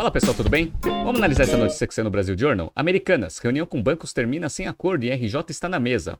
Fala pessoal, tudo bem? Vamos analisar essa notícia que saiu no Brasil Journal? Americanas, reunião com bancos termina sem acordo e RJ está na mesa.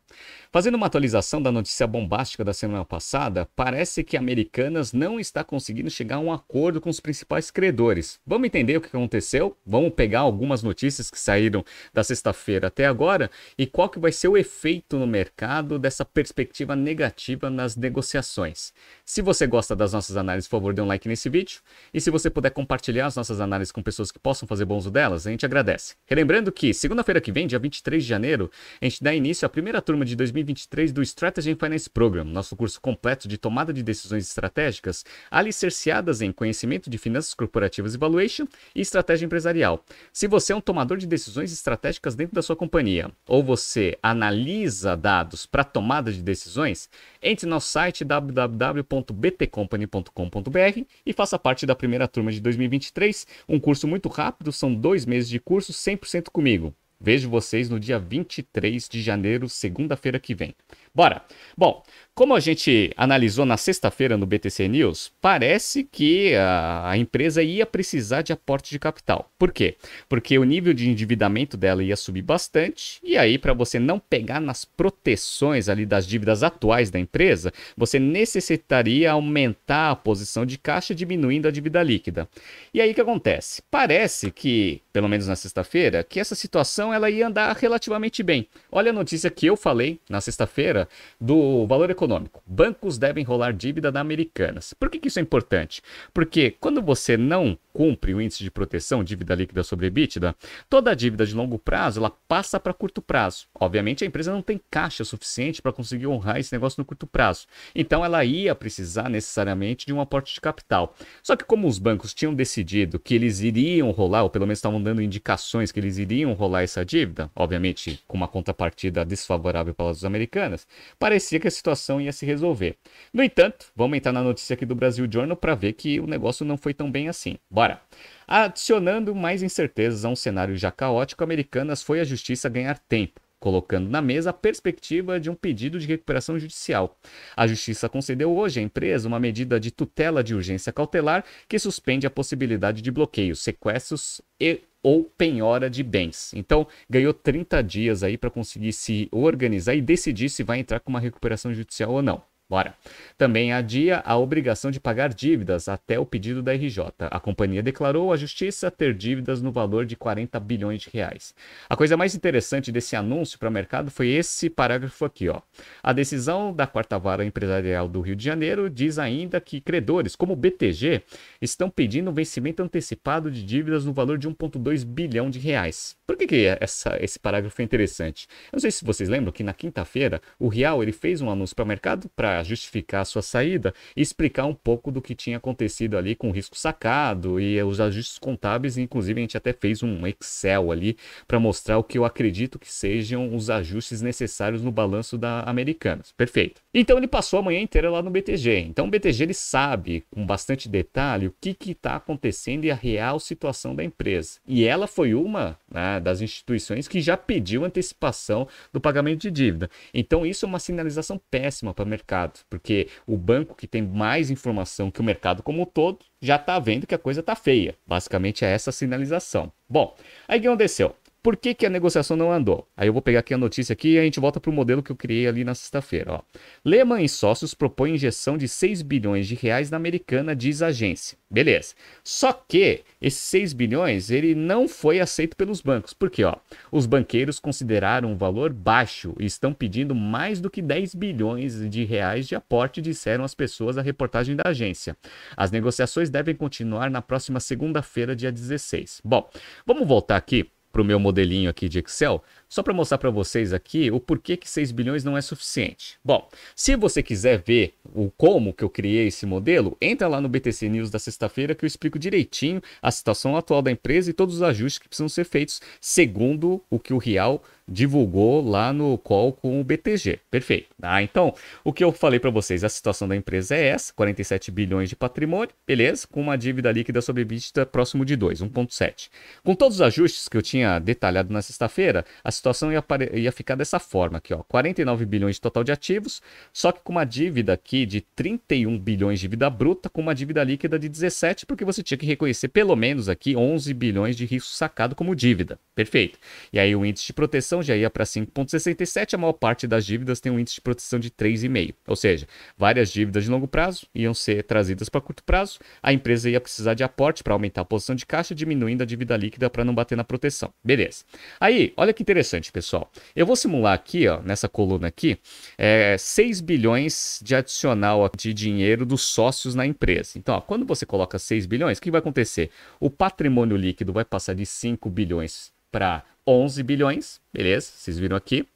Fazendo uma atualização da notícia bombástica da semana passada, parece que Americanas não está conseguindo chegar a um acordo com os principais credores. Vamos entender o que aconteceu? Vamos pegar algumas notícias que saíram da sexta-feira até agora e qual que vai ser o efeito no mercado dessa perspectiva negativa nas negociações. Se você gosta das nossas análises, por favor, dê um like nesse vídeo. E se você puder compartilhar as nossas análises com pessoas que possam fazer bom uso delas, a gente agradece. Relembrando que segunda-feira que vem, dia 23 de janeiro, a gente dá início à primeira turma de 2023 do Strategy and Finance Program, nosso curso completo de tomada de decisões estratégicas, alicerciadas em conhecimento de finanças corporativas e valuation e estratégia empresarial. Se você é um tomador de decisões estratégicas dentro da sua companhia, ou você analisa dados para tomada de decisões, entre no nosso site www.btcompany.com.br e faça parte da primeira turma de 2023, um curso muito rápido, são dois meses de curso 100% comigo. Vejo vocês no dia 23 de janeiro, segunda-feira que vem. Bora! Bom, como a gente analisou na sexta-feira no BTC News, parece que a, empresa ia precisar de aporte de capital. Por quê? Porque o nível de endividamento dela ia subir bastante, e aí, para você não pegar nas proteções ali das dívidas atuais da empresa, você necessitaria aumentar a posição de caixa, diminuindo a dívida líquida. E aí o que acontece? Parece que, pelo menos na sexta-feira, que essa situação ela ia andar relativamente bem. Olha a notícia que eu falei na sexta-feira do valor econômico. Bancos devem rolar dívida da Americanas. Por que, que isso é importante? Porque quando você não cumpre o índice de proteção, dívida líquida sobre EBITDA, toda a dívida de longo prazo ela passa para curto prazo. Obviamente a empresa não tem caixa suficiente para conseguir honrar esse negócio no curto prazo. Então ela ia precisar necessariamente de um aporte de capital. Só que como os bancos tinham decidido que eles iriam rolar, ou pelo menos estavam dando indicações que eles iriam rolar essa dívida, obviamente com uma contrapartida desfavorável para as americanas, parecia que a situação ia se resolver. No entanto, vamos entrar na notícia aqui do Brasil Journal para ver que o negócio não foi tão bem assim. Bora! Adicionando mais incertezas a um cenário já caótico, Americanas foi à justiça ganhar tempo colocando na mesa a perspectiva de um pedido de recuperação judicial. A Justiça concedeu hoje à empresa uma medida de tutela de urgência cautelar que suspende a possibilidade de bloqueios, sequestros e ou penhora de bens. Então, ganhou 30 dias aí para conseguir se organizar e decidir se vai entrar com uma recuperação judicial ou não. Bora. Também adia a obrigação de pagar dívidas até o pedido da RJ. A companhia declarou à justiça ter dívidas no valor de 40 bilhões de reais. A coisa mais interessante desse anúncio para o mercado foi esse parágrafo aqui, ó. A decisão da quarta vara empresarial do Rio de Janeiro diz ainda que credores, como o BTG, estão pedindo um vencimento antecipado de dívidas no valor de 1,2 bilhão de reais. Por que, que essa, esse parágrafo é interessante? Eu não sei se vocês lembram que na quinta-feira o Real ele fez um anúncio para o mercado para justificar a sua saída e explicar um pouco do que tinha acontecido ali com o risco sacado e os ajustes contábeis. Inclusive, a gente até fez um Excel ali para mostrar o que eu acredito que sejam os ajustes necessários no balanço da Americanas. Perfeito. Então ele passou a manhã inteira lá no BTG. Então o BTG ele sabe com bastante detalhe o que está acontecendo e a real situação da empresa. E ela foi uma né, das instituições que já pediu antecipação do pagamento de dívida. Então isso é uma sinalização péssima para o mercado mercado, porque o banco que tem mais informação que o mercado como um todo já está vendo que a coisa está feia. Basicamente é essa sinalização. Bom, aí o que aconteceu? Por que, que a negociação não andou? Aí eu vou pegar aqui a notícia aqui e a gente volta para o modelo que eu criei ali na sexta-feira. Lehman e sócios propõem injeção de 6 bilhões de reais na americana, diz a agência. Beleza. Só que esses 6 bilhões ele não foi aceito pelos bancos. Por quê? Ó, os banqueiros consideraram um valor baixo e estão pedindo mais do que 10 bilhões de reais de aporte, disseram as pessoas à reportagem da agência. As negociações devem continuar na próxima segunda-feira, dia 16. Bom, vamos voltar aqui para o meu modelinho aqui de Excel, só para mostrar para vocês aqui o porquê que 6 bilhões não é suficiente. Bom, se você quiser ver o como que eu criei esse modelo, entra lá no BTC News da sexta-feira que eu explico direitinho a situação atual da empresa e todos os ajustes que precisam ser feitos segundo o que o Real divulgou lá no call com o BTG. Perfeito. Ah, então, o que eu falei para vocês, a situação da empresa é essa, 47 bilhões de patrimônio, beleza? Com uma dívida líquida sobre EBITDA próximo de 2, 1.7. Com todos os ajustes que eu tinha detalhado na sexta-feira, a situação ia, ia ficar dessa forma aqui, ó, 49 bilhões de total de ativos, só que com uma dívida aqui de 31 bilhões de dívida bruta, com uma dívida líquida de 17, porque você tinha que reconhecer pelo menos aqui 11 bilhões de risco sacado como dívida. Perfeito. E aí o índice de proteção já ia para 5,67, a maior parte das dívidas tem um índice de proteção de 3,5. Ou seja, várias dívidas de longo prazo iam ser trazidas para curto prazo, a empresa ia precisar de aporte para aumentar a posição de caixa, diminuindo a dívida líquida para não bater na proteção. Beleza. Aí, olha que interessante, pessoal. Eu vou simular aqui, ó, nessa coluna aqui, é, 6 bilhões de adicional de dinheiro dos sócios na empresa. Então, ó, quando você coloca 6 bilhões, o que vai acontecer? O patrimônio líquido vai passar de 5 bilhões para 11 bilhões, beleza? Vocês viram aqui.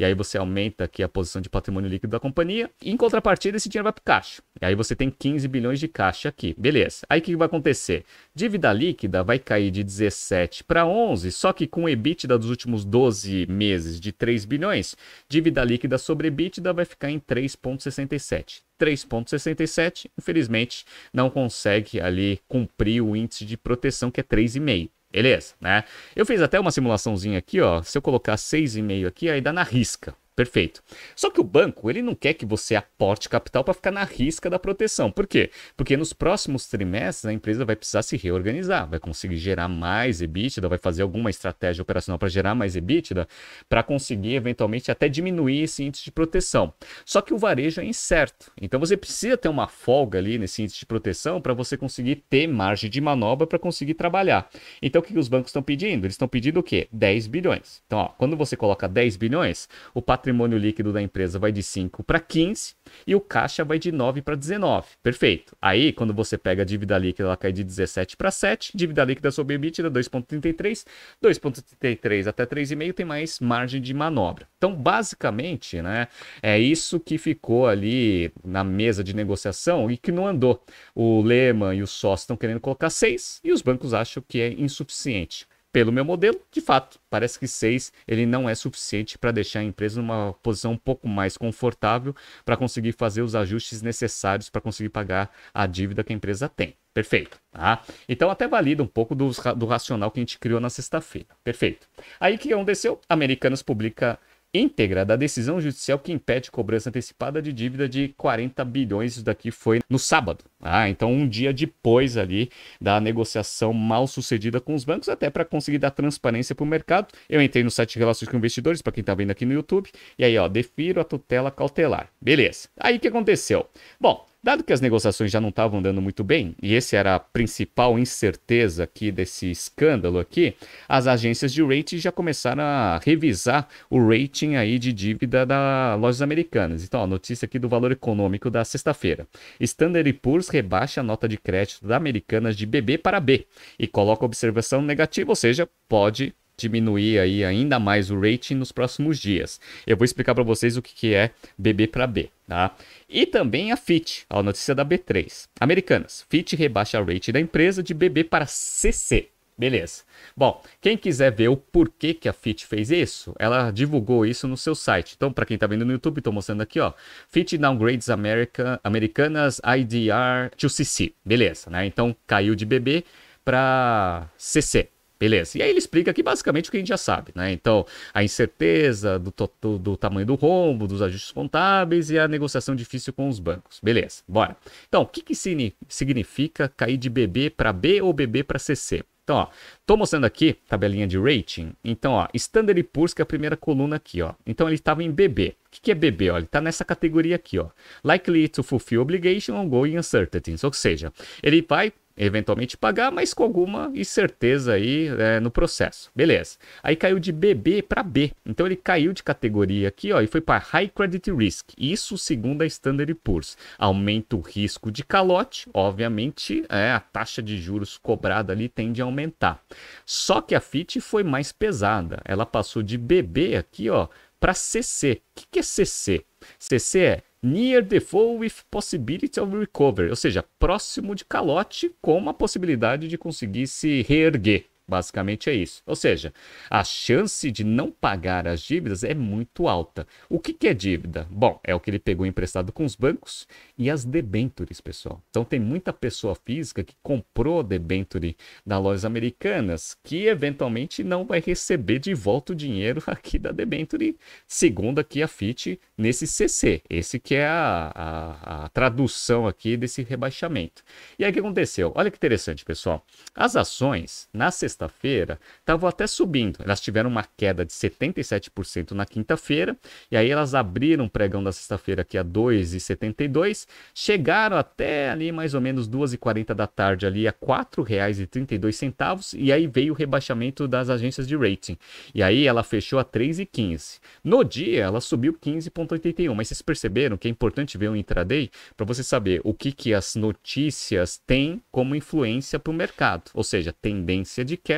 E aí você aumenta aqui a posição de patrimônio líquido da companhia. E em contrapartida, esse dinheiro vai para o caixa. E aí você tem 15 bilhões de caixa aqui. Beleza. Aí o que vai acontecer? Dívida líquida vai cair de 17 para 11, só que com o EBITDA dos últimos 12 meses de 3 bilhões, dívida líquida sobre EBITDA vai ficar em 3,67. 3,67, infelizmente, não consegue ali cumprir o índice de proteção que é 3,5. Beleza, né? Eu fiz até uma simulaçãozinha aqui, ó. Se eu colocar 6,5 aqui, aí dá na risca. Perfeito. Só que o banco, ele não quer que você aporte capital para ficar na risca da proteção. Por quê? Porque nos próximos trimestres a empresa vai precisar se reorganizar, vai conseguir gerar mais EBITDA, vai fazer alguma estratégia operacional para gerar mais EBITDA, para conseguir eventualmente até diminuir esse índice de proteção. Só que o varejo é incerto. Então você precisa ter uma folga ali nesse índice de proteção para você conseguir ter margem de manobra para conseguir trabalhar. Então o que os bancos estão pedindo? Eles estão pedindo o quê? 10 bilhões. Então, ó, quando você coloca 10 bilhões, o patrimônio patrimônio líquido da empresa vai de 5 para 15 e o caixa vai de 9 para 19. Perfeito. Aí, quando você pega a dívida líquida, ela cai de 17 para 7, dívida líquida sobre EBITDA 2.33, 2.33 até 3,5 tem mais margem de manobra. Então, basicamente, né, é isso que ficou ali na mesa de negociação e que não andou. O Lehman e os sócios estão querendo colocar 6 e os bancos acham que é insuficiente pelo meu modelo, de fato, parece que 6 ele não é suficiente para deixar a empresa numa posição um pouco mais confortável para conseguir fazer os ajustes necessários para conseguir pagar a dívida que a empresa tem. Perfeito. Tá? Então até valida um pouco do, do racional que a gente criou na sexta-feira. Perfeito. Aí o que aconteceu? Americanas publica íntegra da decisão judicial que impede cobrança antecipada de dívida de 40 bilhões. Isso daqui foi no sábado. Ah, então um dia depois ali da negociação mal sucedida com os bancos, até para conseguir dar transparência para o mercado. Eu entrei no site relações com investidores, para quem está vendo aqui no YouTube, e aí, ó, defiro a tutela cautelar. Beleza. Aí o que aconteceu? Bom, Dado que as negociações já não estavam andando muito bem, e esse era a principal incerteza aqui desse escândalo aqui, as agências de rating já começaram a revisar o rating aí de dívida das lojas americanas. Então, a notícia aqui do valor econômico da sexta-feira. Standard Poor's rebaixa a nota de crédito da Americanas de BB para B e coloca observação negativa, ou seja, pode diminuir aí ainda mais o rating nos próximos dias. Eu vou explicar para vocês o que, que é BB para B, tá? E também a FIT, a notícia da B3. Americanas, FIT rebaixa a rating da empresa de BB para CC. Beleza. Bom, quem quiser ver o porquê que a FIT fez isso, ela divulgou isso no seu site. Então, para quem está vendo no YouTube, estou mostrando aqui, ó. FIT downgrades America, Americanas IDR to CC. Beleza, né? Então, caiu de BB para CC. Beleza. E aí ele explica aqui basicamente o que a gente já sabe, né? Então, a incerteza do, do, do, tamanho do rombo, dos ajustes contábeis e a negociação difícil com os bancos. Beleza, bora. Então, o que, que significa cair de BB para B ou BB para CC? Então, ó, tô mostrando aqui tabelinha de rating. Então, ó, Standard Poor's que é a primeira coluna aqui, ó. Então ele estava em BB. O que, que é BB? Ó, ele está nessa categoria aqui, ó. Likely to fulfill obligation ongoing uncertainties. Ou seja, ele vai eventualmente pagar, mas com alguma incerteza aí é, no processo. Beleza. Aí caiu de BB para B. Então ele caiu de categoria aqui, ó, e foi para High Credit Risk. Isso segundo a Standard Poor's. Aumenta o risco de calote, obviamente, é, a taxa de juros cobrada ali tende a aumentar. Só que a FIT foi mais pesada. Ela passou de BB aqui, ó, para CC. O que, que é CC? CC é near default with possibility of recovery, ou seja, próximo de calote com uma possibilidade de conseguir se reerguer. Basicamente é isso. Ou seja, a chance de não pagar as dívidas é muito alta. O que, que é dívida? Bom, é o que ele pegou emprestado com os bancos e as debentures, pessoal. Então tem muita pessoa física que comprou debenture da lojas americanas que eventualmente não vai receber de volta o dinheiro aqui da debenture, segundo aqui a FIT nesse CC. Esse que é a, a, a tradução aqui desse rebaixamento. E aí o que aconteceu? Olha que interessante, pessoal. As ações na sexta sexta-feira estavam até subindo. Elas tiveram uma queda de 77% na quinta-feira, e aí elas abriram o pregão da sexta-feira aqui a 2,72, chegaram até ali mais ou menos 2h40 da tarde ali a R$ 4,32, e aí veio o rebaixamento das agências de rating. E aí ela fechou a 3,15. No dia ela subiu 15,81, mas vocês perceberam que é importante ver o intraday para você saber o que, que as notícias têm como influência para o mercado, ou seja, tendência de queda,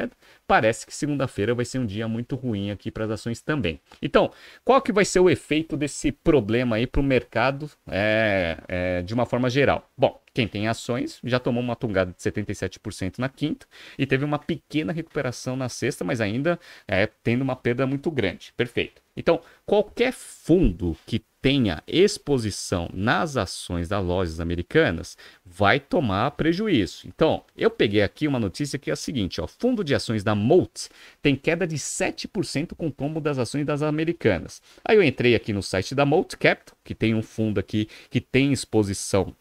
parece que segunda-feira vai ser um dia muito ruim aqui para as ações também. Então, qual que vai ser o efeito desse problema aí para o mercado é, é, de uma forma geral? Bom, quem tem ações já tomou uma tungada de 77% na quinta e teve uma pequena recuperação na sexta, mas ainda é, tendo uma perda muito grande. Perfeito. Então, qualquer fundo que tenha exposição nas ações das lojas americanas vai tomar prejuízo. Então, eu peguei aqui uma notícia que é a seguinte: ó, fundo de ações da Molt tem queda de 7% com o tombo das ações das americanas. Aí eu entrei aqui no site da Molt Capital, que tem um fundo aqui que tem exposição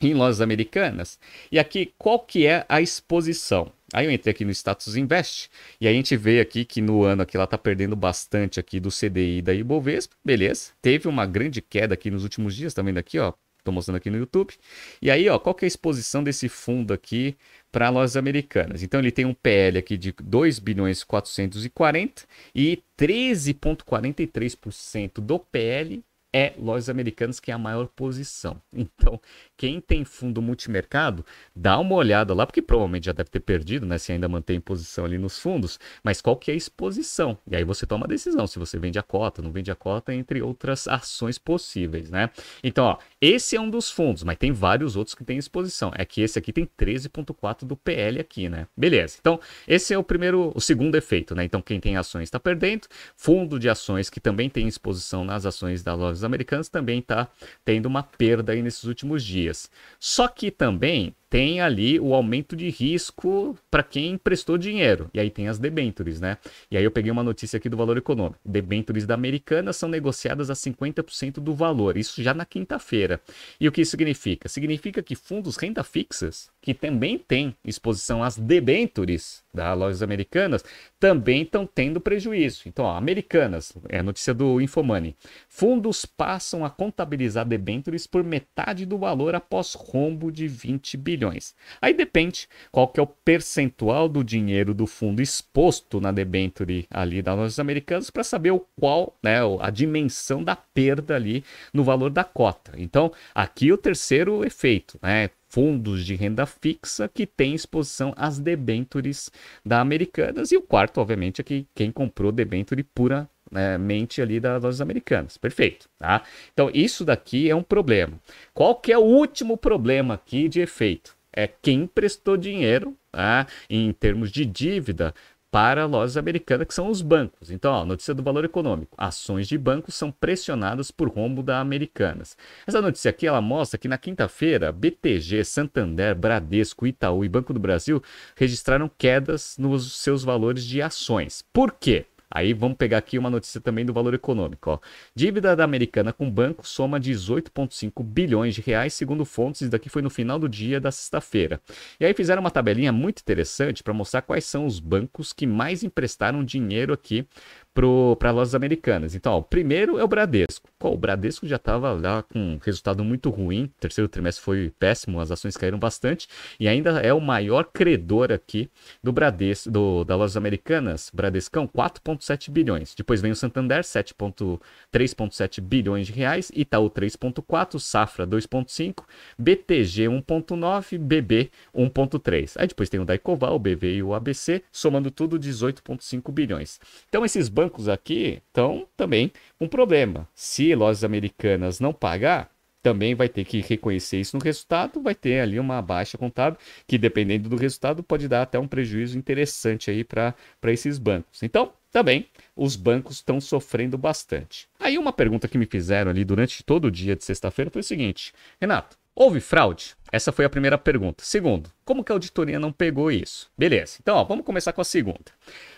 em lojas americanas. E aqui, qual que é a exposição? Aí eu entrei aqui no Status Invest e a gente vê aqui que no ano aqui ela está perdendo bastante aqui do CDI da Ibovespa, beleza? Teve uma grande queda aqui nos últimos dias, tá vendo aqui, ó? Tô mostrando aqui no YouTube. E aí, ó, qual que é a exposição desse fundo aqui para lojas americanas? Então ele tem um PL aqui de 2 bilhões 440 e 13.43% do PL é lojas americanas que é a maior posição. Então, quem tem fundo multimercado, dá uma olhada lá, porque provavelmente já deve ter perdido, né? Se ainda mantém posição ali nos fundos, mas qual que é a exposição? E aí você toma a decisão se você vende a cota, não vende a cota, entre outras ações possíveis, né? Então, ó, esse é um dos fundos, mas tem vários outros que têm exposição. É que esse aqui tem 13,4 do PL aqui, né? Beleza. Então, esse é o primeiro, o segundo efeito, né? Então, quem tem ações está perdendo. Fundo de ações que também tem exposição nas ações da lojas americanas também está tendo uma perda aí nesses últimos dias. Só que também tem ali o aumento de risco para quem emprestou dinheiro. E aí tem as debentures, né? E aí eu peguei uma notícia aqui do valor econômico. Debentures da Americana são negociadas a 50% do valor. Isso já na quinta-feira. E o que isso significa? Significa que fundos renda fixas, que também têm exposição às debentures das lojas americanas, também estão tendo prejuízo. Então, ó, americanas, é notícia do Infomoney. Fundos passam a contabilizar debentures por metade do valor após rombo de 20 bilhões bilhões. Aí depende qual que é o percentual do dinheiro do fundo exposto na debenture ali das lojas americanas para saber o qual, né, a dimensão da perda ali no valor da cota. Então, aqui o terceiro efeito, né, fundos de renda fixa que tem exposição às debentures da Americanas e o quarto, obviamente, é que quem comprou debenture pura né, mente ali das lojas americanas. Perfeito, tá? Então isso daqui é um problema. Qual que é o último problema aqui de efeito? É quem emprestou dinheiro tá, em termos de dívida para lojas americanas, que são os bancos. Então, ó, notícia do valor econômico. Ações de bancos são pressionadas por rombo da Americanas. Essa notícia aqui, ela mostra que na quinta-feira, BTG, Santander, Bradesco, Itaú e Banco do Brasil registraram quedas nos seus valores de ações. Por quê? Aí vamos pegar aqui uma notícia também do valor econômico. Ó. Dívida da Americana com banco soma 18,5 bilhões de reais, segundo fontes. Isso daqui foi no final do dia da sexta-feira. E aí fizeram uma tabelinha muito interessante para mostrar quais são os bancos que mais emprestaram dinheiro aqui para lojas americanas. Então, ó, o primeiro é o Bradesco. o Bradesco já estava lá com um resultado muito ruim, terceiro trimestre foi péssimo, as ações caíram bastante e ainda é o maior credor aqui do Bradesco, do, das lojas americanas, Bradescão, 4,7 bilhões. Depois vem o Santander, 3,7 bilhões de reais, Itaú 3,4, Safra 2,5, BTG 1,9, BB 1,3. Aí depois tem o Daicoval, o BV e o ABC, somando tudo 18,5 bilhões. Então esses bancos aqui estão também com problema. Se lojas americanas não pagar, também vai ter que reconhecer isso no resultado, vai ter ali uma baixa contábil, que dependendo do resultado pode dar até um prejuízo interessante aí para esses bancos. Então, também os bancos estão sofrendo bastante. Aí uma pergunta que me fizeram ali durante todo o dia de sexta-feira foi o seguinte: Renato, houve fraude? Essa foi a primeira pergunta. Segundo, como que a auditoria não pegou isso? Beleza, então ó, vamos começar com a segunda.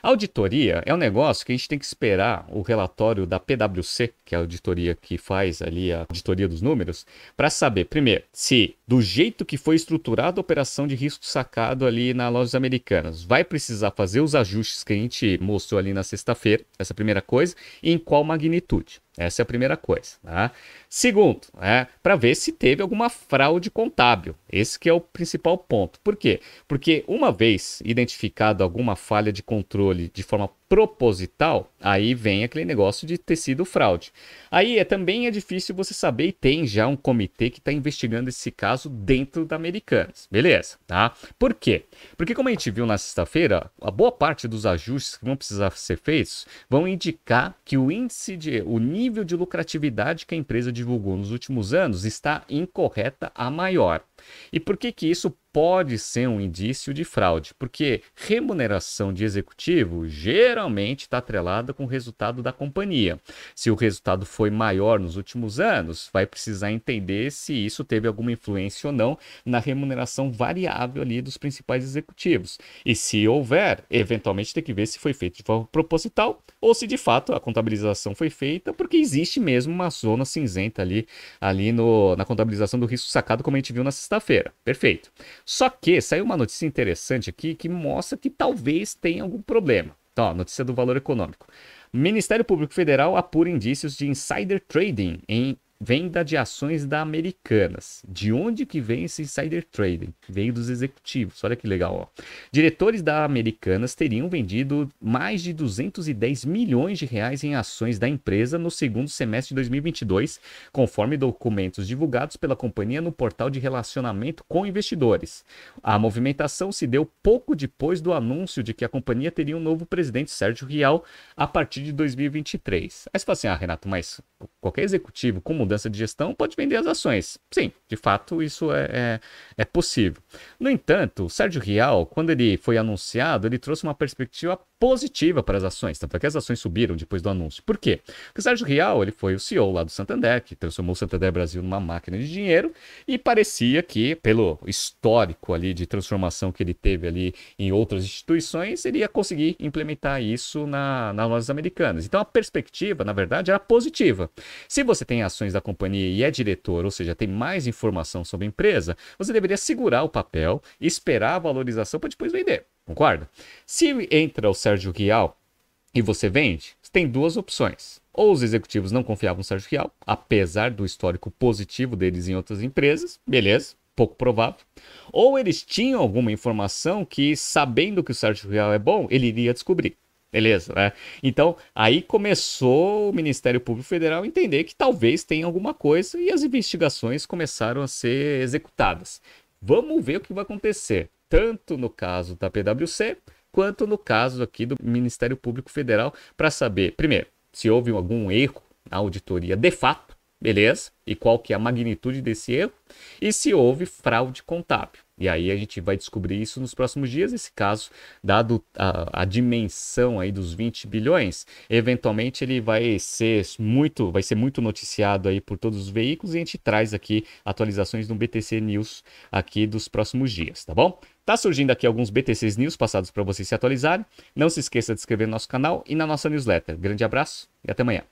A auditoria é um negócio que a gente tem que esperar o relatório da PwC, que é a auditoria que faz ali a auditoria dos números, para saber, primeiro, se do jeito que foi estruturada a operação de risco sacado ali na lojas americanas, vai precisar fazer os ajustes que a gente mostrou ali na sexta-feira, essa é primeira coisa, e em qual magnitude. Essa é a primeira coisa. Tá? Segundo, é, para ver se teve alguma fraude contábil. Esse que é o principal ponto. Por quê? Porque uma vez identificado alguma falha de controle de forma proposital, aí vem aquele negócio de ter sido fraude. Aí é também é difícil você saber e tem já um comitê que está investigando esse caso dentro da Americanas. Beleza, tá? Por quê? Porque como a gente viu na sexta-feira, a boa parte dos ajustes que vão precisar ser feitos vão indicar que o índice de o nível de lucratividade que a empresa divulgou nos últimos anos está incorreta a maior. E por que que isso pode ser um indício de fraude, porque remuneração de executivo geralmente está atrelada com o resultado da companhia. Se o resultado foi maior nos últimos anos, vai precisar entender se isso teve alguma influência ou não na remuneração variável ali dos principais executivos. E se houver, eventualmente tem que ver se foi feito de forma proposital ou se de fato a contabilização foi feita porque existe mesmo uma zona cinzenta ali, ali no, na contabilização do risco sacado, como a gente viu na sexta-feira. Perfeito. Só que saiu uma notícia interessante aqui que mostra que talvez tenha algum problema. Então, ó, notícia do valor econômico. Ministério Público Federal apura indícios de insider trading em venda de ações da Americanas. De onde que vem esse insider trading? Veio dos executivos. Olha que legal, ó. Diretores da Americanas teriam vendido mais de 210 milhões de reais em ações da empresa no segundo semestre de 2022, conforme documentos divulgados pela companhia no portal de relacionamento com investidores. A movimentação se deu pouco depois do anúncio de que a companhia teria um novo presidente, Sérgio Rial, a partir de 2023. Aí você fala assim, ah, Renato, mas qualquer executivo como mudança de gestão, pode vender as ações. Sim, de fato, isso é, é, é possível. No entanto, o Sérgio Rial, quando ele foi anunciado, ele trouxe uma perspectiva positiva para as ações, tanto é que as ações subiram depois do anúncio. Por quê? Porque o Sérgio Rial ele foi o CEO lá do Santander, que transformou o Santander Brasil numa máquina de dinheiro, e parecia que, pelo histórico ali de transformação que ele teve ali em outras instituições, ele ia conseguir implementar isso na, nas lojas americanas. Então a perspectiva, na verdade, era positiva. Se você tem ações da companhia e é diretor, ou seja, tem mais informação sobre a empresa, você deveria segurar o papel, esperar a valorização para depois vender. Concorda? Se entra o Sérgio Rial e você vende, você tem duas opções. Ou os executivos não confiavam no Sérgio Rial, apesar do histórico positivo deles em outras empresas, beleza, pouco provável. Ou eles tinham alguma informação que, sabendo que o Sérgio Rial é bom, ele iria descobrir. Beleza, né? Então, aí começou o Ministério Público Federal a entender que talvez tenha alguma coisa e as investigações começaram a ser executadas. Vamos ver o que vai acontecer tanto no caso da PwC quanto no caso aqui do Ministério Público Federal para saber, primeiro, se houve algum erro na auditoria de fato, beleza? E qual que é a magnitude desse erro e se houve fraude contábil. E aí a gente vai descobrir isso nos próximos dias. Esse caso, dado a, a, dimensão aí dos 20 bilhões, eventualmente ele vai ser muito, vai ser muito noticiado aí por todos os veículos e a gente traz aqui atualizações do BTC News aqui dos próximos dias, tá bom? Tá surgindo aqui alguns BTCs News passados para vocês se atualizarem. Não se esqueça de inscrever no nosso canal e na nossa newsletter. Grande abraço e até amanhã.